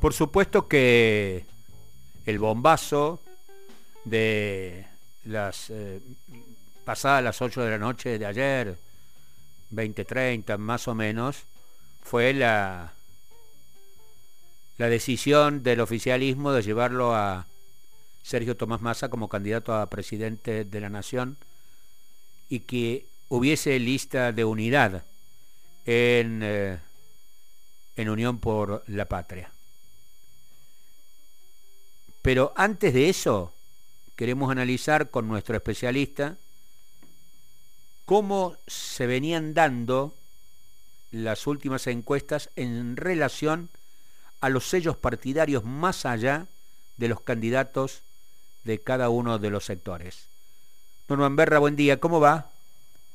Por supuesto que el bombazo de las eh, pasadas las 8 de la noche de ayer, 20:30 más o menos, fue la decisión del oficialismo de llevarlo a Sergio Tomás Massa como candidato a presidente de la nación y que hubiese lista de unidad en, eh, en Unión por la Patria. Pero antes de eso, queremos analizar con nuestro especialista cómo se venían dando las últimas encuestas en relación a los sellos partidarios más allá de los candidatos de cada uno de los sectores. Norman Berra, buen día, ¿cómo va?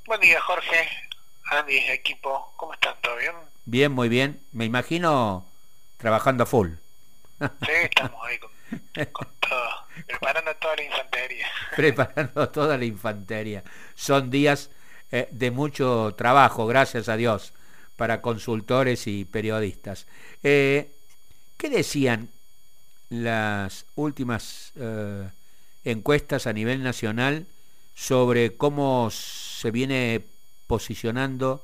Buen día, Jorge, Andy, equipo, ¿cómo están? ¿Todo bien? Bien, muy bien. Me imagino trabajando a full. Sí, estamos ahí con, todo, preparando toda la infantería. Preparando toda la infantería. Son días eh, de mucho trabajo, gracias a Dios, para consultores y periodistas. Eh, ¿Qué decían las últimas eh, encuestas a nivel nacional sobre cómo se viene posicionando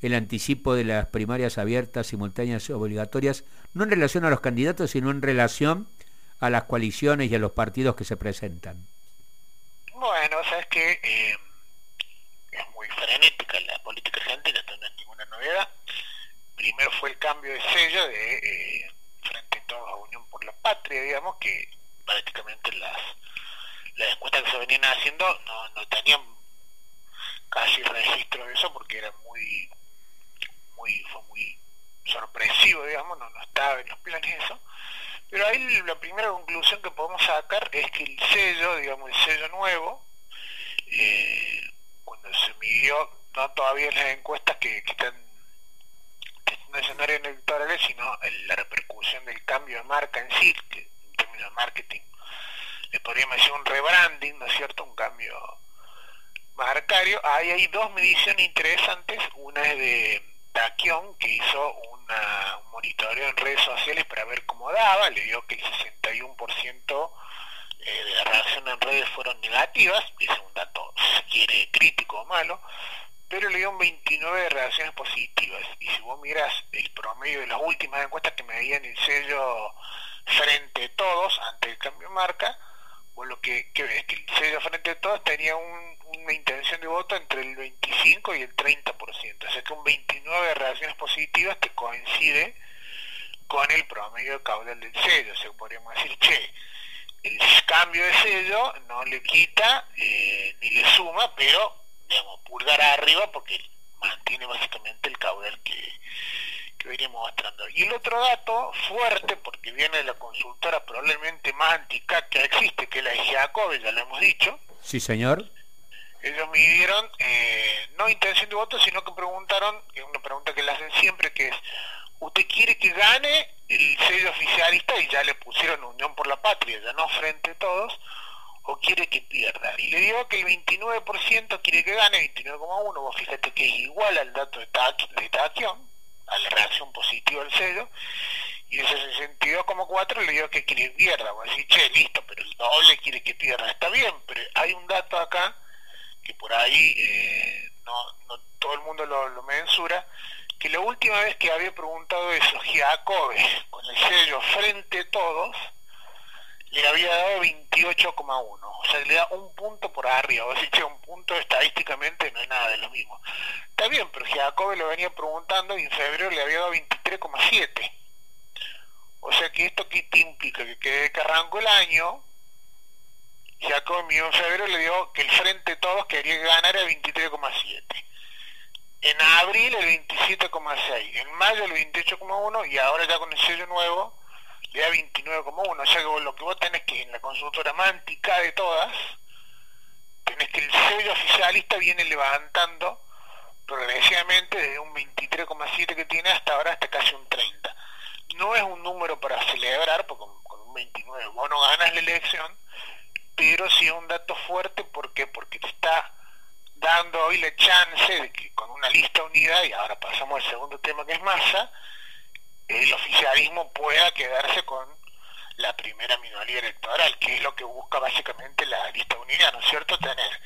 el anticipo de las primarias abiertas, simultáneas obligatorias, no en relación a los candidatos, sino en relación a las coaliciones y a los partidos que se presentan? Bueno, sabes que eh, es muy frenética la política argentina, no es ninguna novedad primero fue el cambio de sello de eh, frente a toda Unión por la Patria, digamos, que prácticamente las, las encuestas que se venían haciendo no, tenían casi registro de eso porque era muy, muy, fue muy sorpresivo, digamos, no, no estaba en los planes eso. Pero ahí la primera conclusión que podemos sacar es que el sello, digamos, el sello nuevo, eh, cuando se midió, no todavía en las encuestas que, que están no escenarios electorales, sino la repercusión del cambio de marca en sí, que en términos de marketing le podríamos decir un rebranding, ¿no es cierto? Un cambio marcario. Ahí hay dos mediciones interesantes. Una es de Taquión, que hizo una, un monitoreo en redes sociales para ver cómo daba. Le dio que el 61% eh, de la reacción en redes fueron negativas. Es un dato, si quiere, crítico o malo pero le dio un 29 de reacciones positivas. Y si vos miras el promedio de las últimas encuestas que medían el sello frente a todos ante el cambio de marca, vos lo que, ves que el sello frente a todos tenía una intención de voto entre el 25 y el 30%. O sea que un 29 de reacciones positivas que coincide con el promedio caudal del sello. O sea, podríamos decir, che, el cambio de sello no le quita eh, ni le suma, pero digamos, pulgar arriba porque mantiene básicamente el caudal que, que veníamos mostrando. Y el otro dato fuerte, porque viene de la consultora probablemente más antica que existe, que es la de ya lo hemos dicho. Sí, señor. Ellos midieron eh, no intención de voto, sino que preguntaron, es una pregunta que le hacen siempre, que es, ¿usted quiere que gane el sello oficialista y ya le pusieron Unión por la Patria, ya no frente a todos? o quiere que pierda. Y le digo que el 29% quiere que gane, 29,1, vos fíjate que es igual al dato de, taquión, a la reacción positiva del sello, y ese 62,4 le digo que quiere que pierda, vos decís, che, listo, pero el doble quiere que pierda, está bien, pero hay un dato acá que por ahí eh, no, todo el mundo lo, lo, mensura, que la última vez que había preguntado eso, Giacobbe, con el sello frente a todos, le había dado 28,1. O sea, le da un punto por arriba. O sea, un punto estadísticamente no es nada de lo mismo. Está bien, pero Jacob lo venía preguntando y en febrero le había dado 23,7. O sea que esto qué te implica que, que, que arrancó el año, Jacob en febrero le dio que el frente todos quería ganar el 23,7. En abril el 27,6. En mayo el 28,1 y ahora ya con el sello nuevo le da 29,1, o sea que lo que vos tenés que en la consultora mántica de todas, tenés que el sello oficialista viene levantando progresivamente desde un 23,7 que tiene hasta ahora hasta casi un 30. No es un número para celebrar, porque con, un 29 vos no ganas la elección, pero sí es un dato fuerte, ¿por qué? Porque te está dando hoy la chance de que con una lista unida, y ahora pasamos al segundo tema que es masa, el oficialismo pueda quedarse con la primera minoría electoral, que es lo que busca básicamente la lista unidad, ¿no es cierto? Tener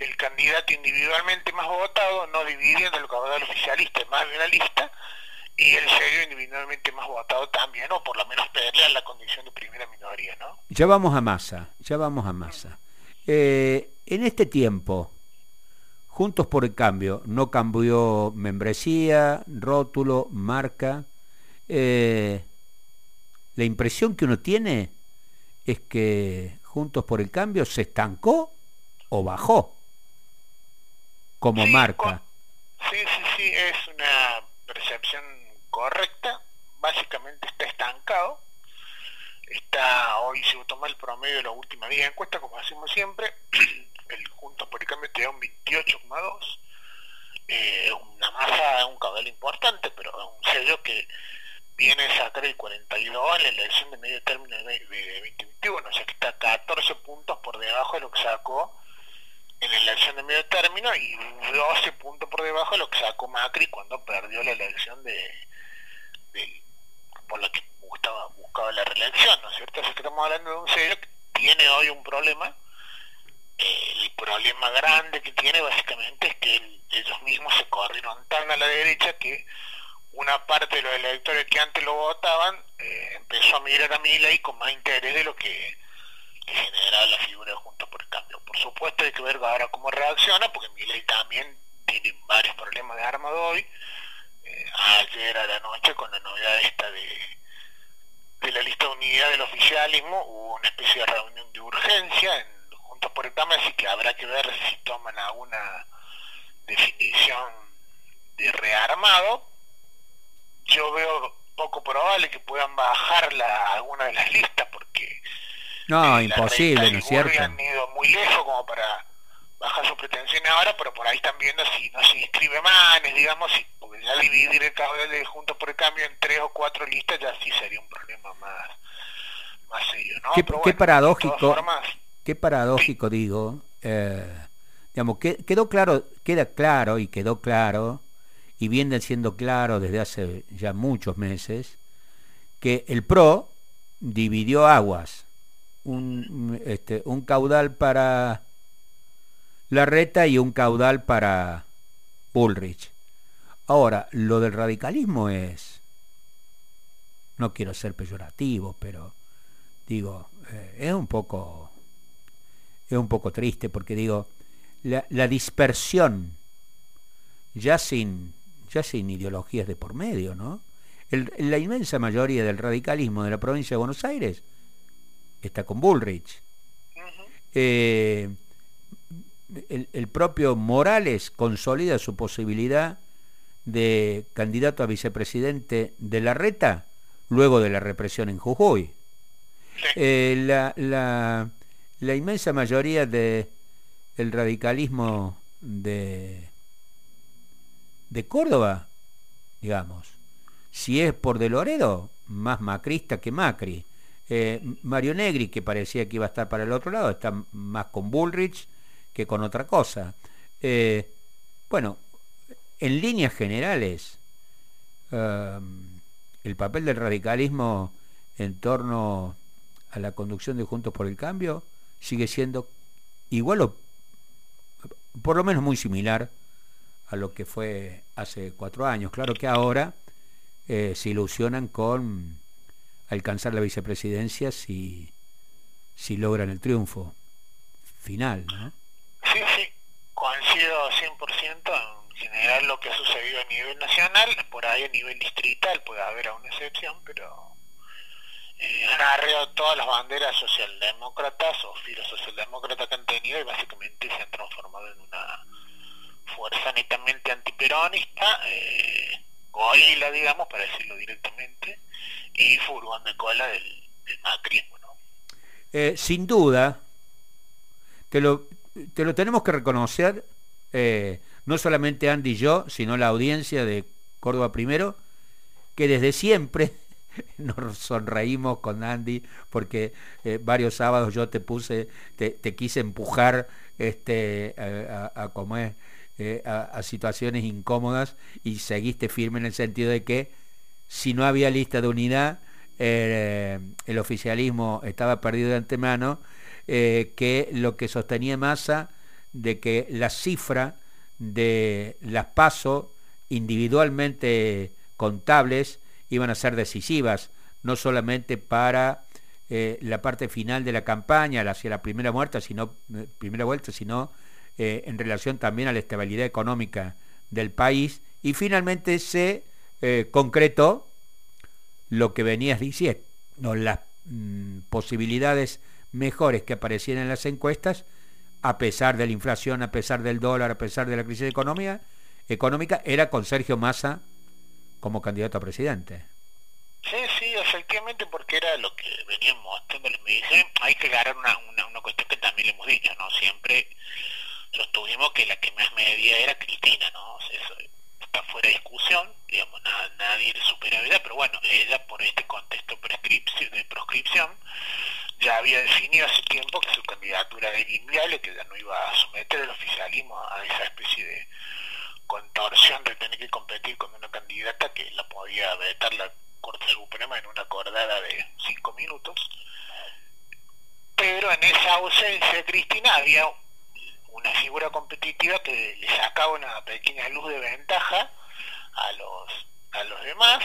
el candidato individualmente más votado, no dividiendo el caudal oficialista en más de una lista, y el sello individualmente más votado también, o por lo menos a la condición de primera minoría, ¿no? Ya vamos a masa, ya vamos a masa. Eh, en este tiempo, Juntos por el Cambio, no cambió membresía, rótulo, marca. Eh, la impresión que uno tiene es que Juntos por el Cambio se estancó o bajó como marca. Sí, sí, sí, es una percepción correcta. Básicamente está estancado. Está, hoy si uno toma el promedio de la última 10 encuestas, como hacemos siempre, el Juntos por el Cambio te da un 28,2. Eh, una masa, un caudal importante, pero un sello que viene a sacar el 42 en la elección de medio término de, 2021, o sea que está 14 puntos por debajo de lo que sacó en la elección de medio término y 12 puntos por debajo de lo que sacó Macri cuando perdió la elección de, por lo que buscaba, buscaba la reelección, ¿no es cierto? Así que estamos hablando de un sello que tiene hoy un problema eh, el problema grande que tiene básicamente es que ellos mismos se corrieron tan a la derecha que una parte de los electores que antes lo votaban eh, empezó a mirar a Milei con más interés de lo que, generaba la figura de Juntos por el Cambio. Por supuesto hay que ver ahora cómo reacciona, porque Milei también tiene varios problemas de arma de hoy. Ayer a la noche con la novedad esta de, de la lista de unidad del oficialismo hubo una especie de reunión de urgencia en Juntos por el Cambio, así que habrá que ver si toman alguna definición de rearmado, yo veo poco probable que puedan bajar la, alguna de las listas porque no eh, imposible no es cierto han ido muy lejos como para bajar sus pretensiones ahora pero por ahí están viendo si no se inscribe Manes digamos si, ya dividir el caudal de Juntos por el Cambio en tres o cuatro listas ya sí sería un problema más más serio ¿no? qué, paradójico qué paradójico digo eh, digamos que, quedó claro queda claro y quedó claro y viene siendo claro desde hace ya muchos meses, que el PRO dividió aguas, un, este, un caudal para la reta y un caudal para Bullrich. Ahora, lo del radicalismo es, no quiero ser peyorativo, pero digo, eh, es un poco, es un poco triste porque digo, la, la dispersión, ya sin ya sin ideologías de por medio, ¿no? la inmensa mayoría del radicalismo de la provincia de Buenos Aires está con Bullrich. Eh, el, propio Morales consolida su posibilidad de candidato a vicepresidente de la reta luego de la represión en Jujuy. Eh, la, la, inmensa mayoría del radicalismo de, de Córdoba, digamos. Si es por De Loredo, más macrista que Macri. Eh, Mario Negri, que parecía que iba a estar para el otro lado, está más con Bullrich que con otra cosa. Eh, bueno, en líneas generales, um, el papel del radicalismo en torno a la conducción de Juntos por el Cambio sigue siendo igual o por lo menos muy similar a lo que fue hace cuatro años. Claro que ahora eh, se ilusionan con alcanzar la vicepresidencia si, si logran el triunfo final, ¿no? Sí, sí, coincido 100% en general lo que ha sucedido a nivel nacional, por ahí a nivel distrital puede haber alguna excepción, pero eh, han agarrado todas las banderas socialdemócratas o filos socialdemócratas que han tenido y básicamente se han transformado en una fuerza netamente antiperonista, eh, gorila, digamos, para decirlo directamente, y furgón de cola del, macrismo. ¿no? Eh, sin duda, te lo, te lo tenemos que reconocer, eh, no solamente Andy y yo, sino la audiencia de Córdoba Primero, que desde siempre nos sonreímos con Andy porque eh, varios sábados yo te puse, te, quise empujar este, a, a, a eh, a, situaciones incómodas y seguiste firme en el sentido de que si no había lista de unidad, eh, el oficialismo estaba perdido de antemano, que lo que sostenía Massa de que la cifra de las pasos individualmente contables iban a ser decisivas, no solamente para eh, la parte final de la campaña, hacia la primera muerte, sino, primera vuelta, sino en relación también a la estabilidad económica del país. Y finalmente se concretó lo que venías diciendo, las mm, posibilidades mejores que aparecían en las encuestas, a pesar de la inflación, a pesar del dólar, a pesar de la crisis económica, económica era con Sergio Massa como candidato a presidente. Sí, sí, efectivamente, porque era lo que veníamos mostrando, me dicen, hay que agarrar una, una, una, cuestión que también le hemos dicho, ¿no? Siempre sostuvimos que la que más medía era Cristina, ¿no? eso fuera de discusión, digamos, nadie le supera pero bueno, ella por este contexto de proscripción ya había definido hace tiempo que su candidatura era inviable, que ya no iba a someter el oficialismo a esa especie de contorsión de tener que competir con una candidata que la podía vetar la Corte Suprema en una acordada de cinco minutos. Pero en esa ausencia de Cristina había una figura competitiva que le sacaba una pequeña luz de ventaja a los, a los demás.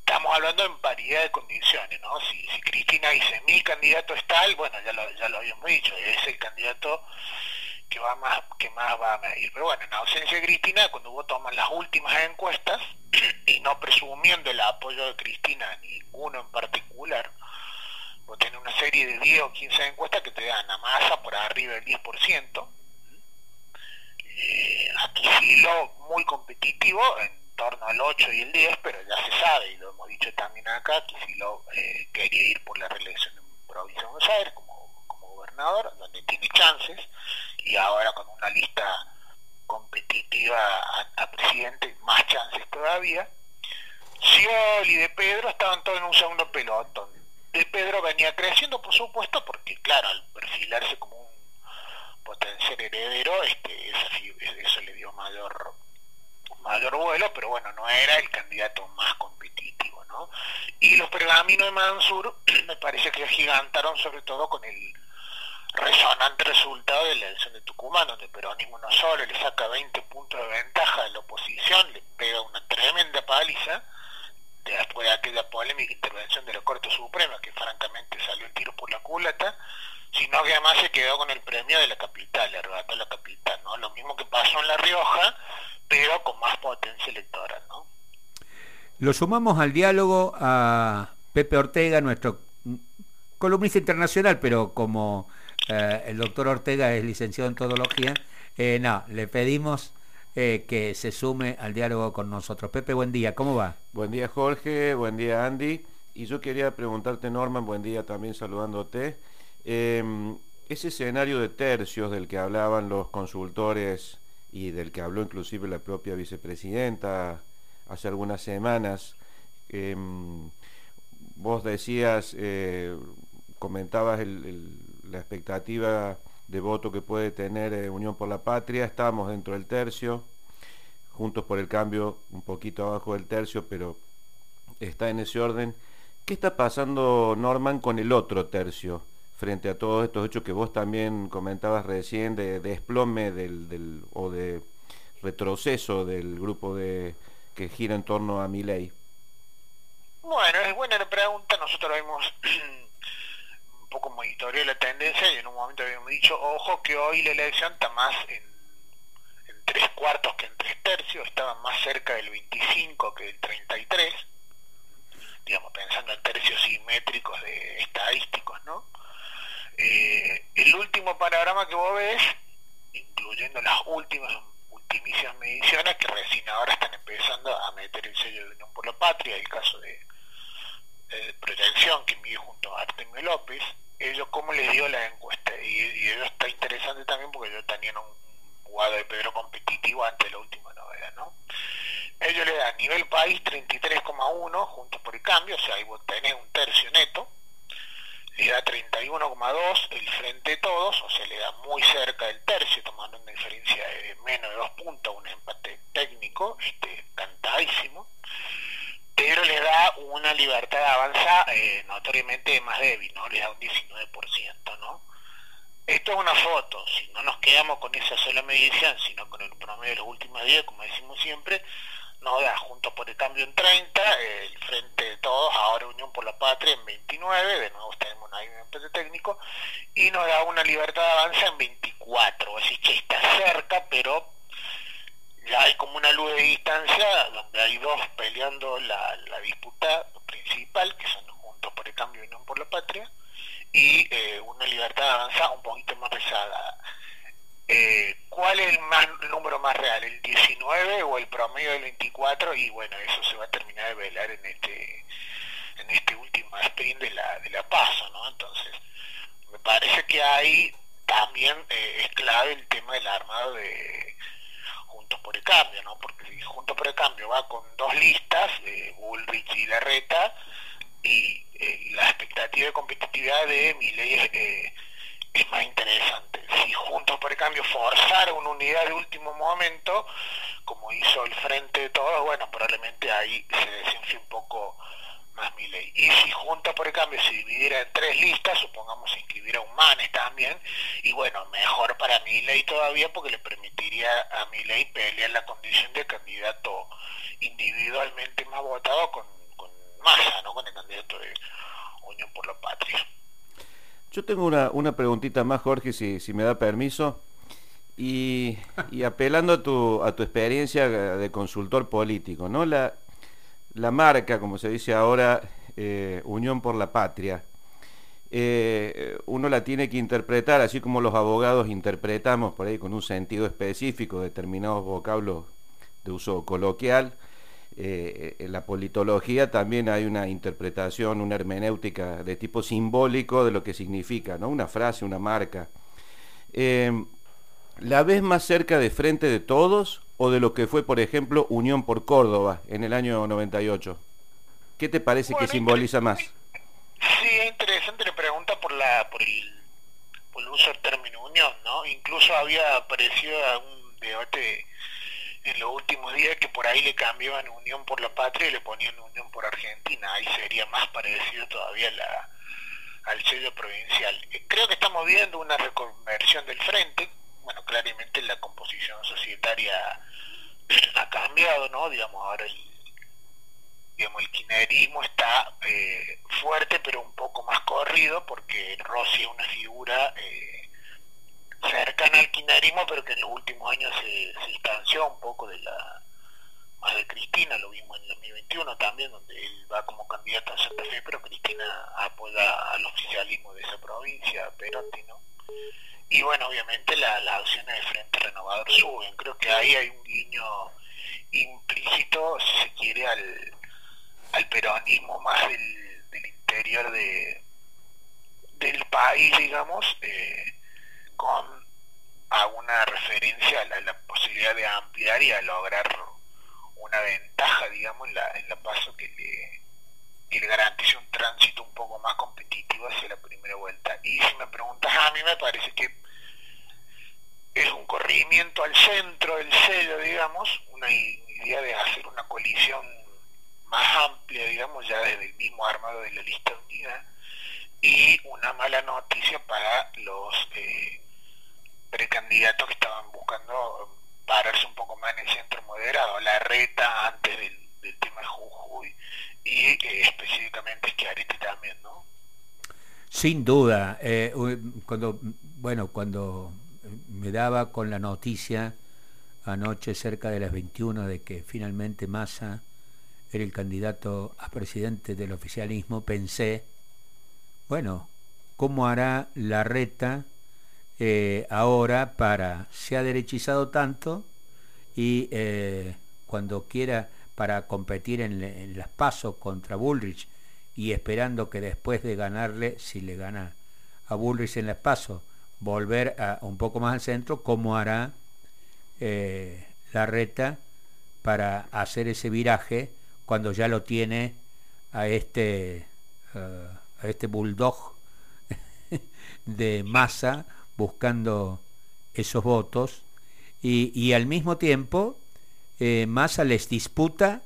Estamos hablando en paridad de condiciones, ¿no? Si, Cristina dice mi candidato es tal, bueno, ya lo, ya lo habíamos dicho, es el candidato que va más que más va a medir. Pero bueno, en ausencia de Cristina, cuando vos tomas las últimas encuestas, y no presumiendo el apoyo de Cristina ninguno en particular, vos tenés una serie de 10 o 15 encuestas que te dan a masa por arriba del 10%, eh, aquí lo muy competitivo en torno al 8 y el 10, pero ya se sabe, y lo hemos dicho también acá, que si lo eh, quería ir por la reelección en provincia de Buenos Aires como, como gobernador, donde tiene chances, y ahora con una lista competitiva a, presidente, más chances todavía. Scioli de Pedro estaban todos en un segundo pelotón de Pedro venía creciendo, por supuesto, porque claro, al perfilarse como un potencial heredero, este, eso, le dio mayor mayor vuelo, pero bueno, no era el candidato más competitivo, ¿no? Y los pergaminos de Mansur me parece que gigantaron sobre todo con el resonante resultado de la elección de Tucumán, donde el peronismo no solo le saca 20 puntos de ventaja a la oposición, le pega una tremenda paliza, después de aquella polémica intervención de la Corte Suprema, que francamente salió el tiro por la culata, sino que además se quedó con el premio de la capital, le arrebató la capital, ¿no? Lo mismo que pasó en La Rioja, pero con más potencia electoral, ¿no? Lo sumamos al diálogo a Pepe Ortega, nuestro columnista internacional, pero como eh, el doctor Ortega es licenciado en todología, eh, no, le pedimos eh, que se sume al diálogo con nosotros. Pepe, buen día, ¿cómo va? Buen día Jorge, buen día Andy. Y yo quería preguntarte, Norman, buen día también saludándote. Em, ese escenario de tercios del que hablaban los consultores y del que habló inclusive la propia vicepresidenta hace algunas semanas, em, vos decías, eh, comentabas la expectativa de voto que puede tener eh, Unión por la Patria, estamos dentro del tercio, Juntos por el Cambio un poquito abajo del tercio, pero está en ese orden. ¿Qué está pasando, Norman, con el otro tercio frente a todos estos hechos que vos también comentabas recién de, desplome del, o de retroceso del grupo de que gira en torno a mi ley? Bueno, es buena la pregunta, nosotros vimos poco monitoreó la tendencia y en un momento habíamos dicho, ojo que hoy la elección está más en, tres cuartos que en tres tercios, estaba más cerca del 25 que del 33, digamos, pensando en tercios simétricos de estadísticos, ¿no? Eh, el último panorama que vos ves, incluyendo las últimas ultimísimas mediciones que recién ahora están empezando a meter el sello de Unión por la Patria, el caso de, de proyección que mide junto a Artemio López, ellos cómo les dio la encuesta. Y, y eso está interesante también porque ellos tenían un, jugado de Pedro competitivo ante la última novedad, ¿no? Ellos le dan nivel país 33,1 juntos por el cambio, o sea, ahí vos tenés un tercio neto, le da 31,2 el frente de todos, o sea, le da muy cerca del tercio, tomando una diferencia de menos de dos puntos, un empate técnico, este, cantadísimo una libertad avanza eh, notoriamente más débil, ¿no? Le da un 19%, ¿no? Esto es una foto, si no nos quedamos con esa sola medición, sino con el promedio de los últimos días, como decimos siempre, nos da junto por el cambio en 30, el Frente de Todos, ahora Unión por la Patria en 29, de nuevo tenemos un empate técnico, y nos da una libertad de avanza en 24, así que está cerca, pero hay como una luz de distancia donde hay dos peleando la, disputa principal, que son Juntos por el Cambio y Unión por la Patria, y eh, una libertad de avanza un poquito más pesada. Eh, ¿Cuál es el, más, número más real? ¿El 19 o el promedio del 24? Y bueno, eso se va a terminar de velar en este en este último sprint de la, de la paso, ¿no? Entonces, me parece que ahí también eh, es clave el tema del armado de Juntos por el Cambio, ¿no? Porque si Juntos por el Cambio va con dos listas, eh, Bullrich y Larreta, y eh, la expectativa de competitividad de Miley eh, es más interesante. Si Juntos por el Cambio forzara una unidad de último momento, como hizo el Frente de Todos, bueno, probablemente ahí se desinfle un poco más mi ley. Y si Junta por el Cambio se dividiera en tres listas, supongamos inscribir a Humanes también, y bueno, mejor para mi ley todavía porque le permitiría a mi ley pelear la condición de candidato individualmente más votado con, con Massa, ¿no? con el candidato de Unión por la Patria. Yo tengo una, una preguntita más, Jorge, si, si me da permiso. Y, y, apelando a tu, a tu experiencia de consultor político, ¿no? La, la marca, como se dice ahora, eh, Unión por la Patria, eh, uno la tiene que interpretar, así como los abogados interpretamos por ahí con un sentido específico determinados vocablos de uso coloquial. Eh, en la politología también hay una interpretación, una hermenéutica de tipo simbólico de lo que significa, ¿no? Una frase, una marca. ¿La ves más cerca de frente de todos o de lo que fue, por ejemplo, Unión por Córdoba en el año 98? ¿Qué te parece que simboliza más? Sí, es interesante la pregunta por, la, por, el, por el uso del término unión, ¿no? Incluso había aparecido un debate en los últimos días que por ahí le cambiaban Unión por la Patria y le ponían Unión por Argentina. Ahí sería más parecido todavía la, al sello provincial. Creo que estamos viendo una reconversión del frente, bueno, claramente la composición societaria ha cambiado, ¿no? Digamos, ahora el, digamos, el kirchnerismo está eh, fuerte, pero un poco más corrido, porque Rossi es una figura eh, cercana al kirchnerismo, pero que en los últimos años se, se distanció un poco de la más de Cristina, lo vimos en el 2021 también, donde él va como candidato a Santa Fe, pero Cristina apoya al oficialismo de esa provincia, Perotti, ¿no? Y bueno, obviamente las acciones de Frente Renovador suben. Creo que ahí hay un guiño implícito, si se quiere, al, al peronismo más del, del interior de, del país, digamos, eh, con alguna referencia a la, posibilidad de ampliar y a lograr una ventaja, digamos, en la, en la paso que le, que le garantice un tránsito un poco más competitivo hacia la primera vuelta. Y si me preguntas, a mí me parece que es un corrimiento al centro del sello, digamos, una idea de hacer una coalición más amplia, digamos, ya desde el mismo armado de la lista unida, y una mala noticia para los eh, precandidatos que estaban buscando pararse un poco más en el centro moderado, la reta antes del, tema Jujuy y eh, específicamente Schiaretti también, ¿no? Sin duda, eh, cuando, bueno, cuando me daba con la noticia anoche cerca de las 21 de que finalmente Massa era el candidato a presidente del oficialismo, pensé, bueno, ¿cómo hará la reta eh, ahora para, se ha derechizado tanto y eh, cuando quiera para competir en, en las pasos contra Bullrich y esperando que después de ganarle, si le gana a Bullrich en las pasos, volver a, un poco más al centro, cómo hará eh, la reta para hacer ese viraje cuando ya lo tiene a este, uh, a este bulldog de masa buscando esos votos y, y al mismo tiempo eh, Massa les disputa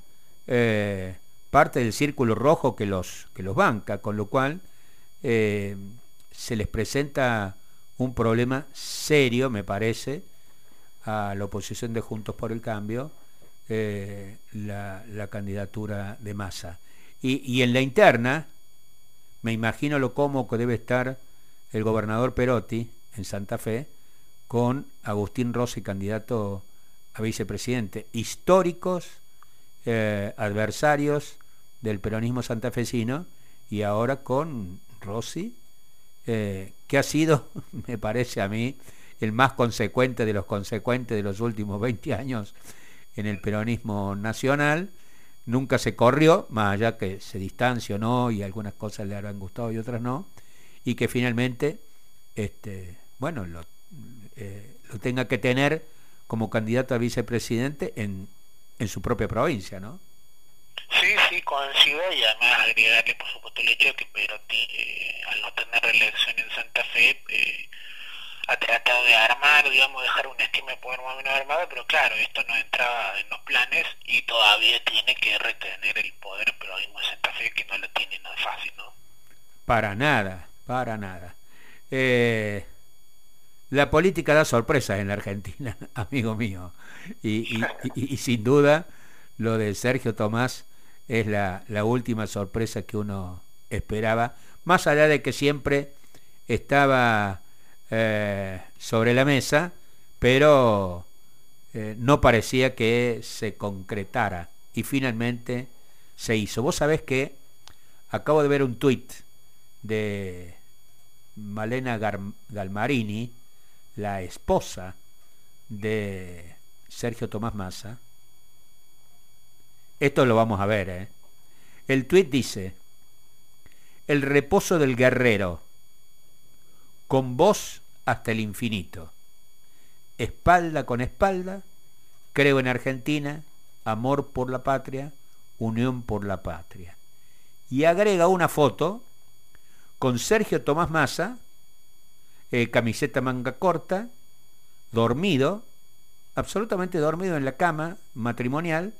eh, parte del círculo rojo que los, que los banca, con lo cual eh, se les presenta un problema serio, me parece, a la oposición de Juntos por el Cambio, eh, la, candidatura de masa. Y, y, en la interna, me imagino lo cómodo debe estar el gobernador Perotti en Santa Fe con Agustín Rossi, candidato a vicepresidente, históricos eh, adversarios del peronismo santafesino y ahora con Rossi, eh, que ha sido, me parece a mí, el más consecuente de los consecuentes de los últimos 20 años en el peronismo nacional. Nunca se corrió, más allá que se distanció no y algunas cosas le habrán gustado y otras no, y que finalmente, este, bueno, lo, eh, tenga que tener como candidato a vicepresidente en, en su propia provincia, ¿no? Coincido y además agregarle por supuesto el hecho de que Perotti, eh, al no tener reelección en Santa Fe, eh, ha tratado de armar, digamos, dejar un esquema de poder más o menos armado, pero claro, esto no entraba en los planes y todavía tiene que retener el poder pero mismo en Santa Fe que no lo tiene nada fácil, ¿no? Para nada, para nada. Eh, la política da sorpresas en la Argentina, amigo mío. Y, sin duda, lo de Sergio Tomás es la, última sorpresa que uno esperaba, más allá de que siempre estaba eh, sobre la mesa, pero eh, no parecía que se concretara. Y finalmente se hizo. Vos sabés que acabo de ver un tuit de Malena Galmarini, la esposa de Sergio Tomás Massa, esto lo vamos a ver, ¿eh? El tuit dice, el reposo del guerrero, con voz hasta el infinito, espalda con espalda, creo en Argentina, amor por la patria, unión por la patria. Y agrega una foto con Sergio Tomás Massa eh, camiseta manga corta, dormido, absolutamente dormido en la cama matrimonial,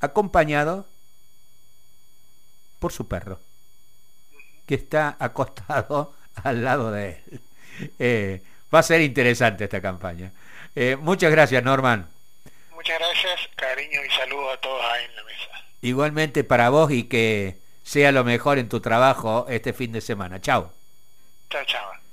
acompañado por su perro, que está acostado al lado de él. Eh, va a ser interesante esta campaña. Eh, muchas gracias, Norman. Muchas gracias, cariño y saludo a todos ahí en la mesa. Igualmente para vos y que sea lo mejor en tu trabajo este fin de semana. Chao. Chao, chao.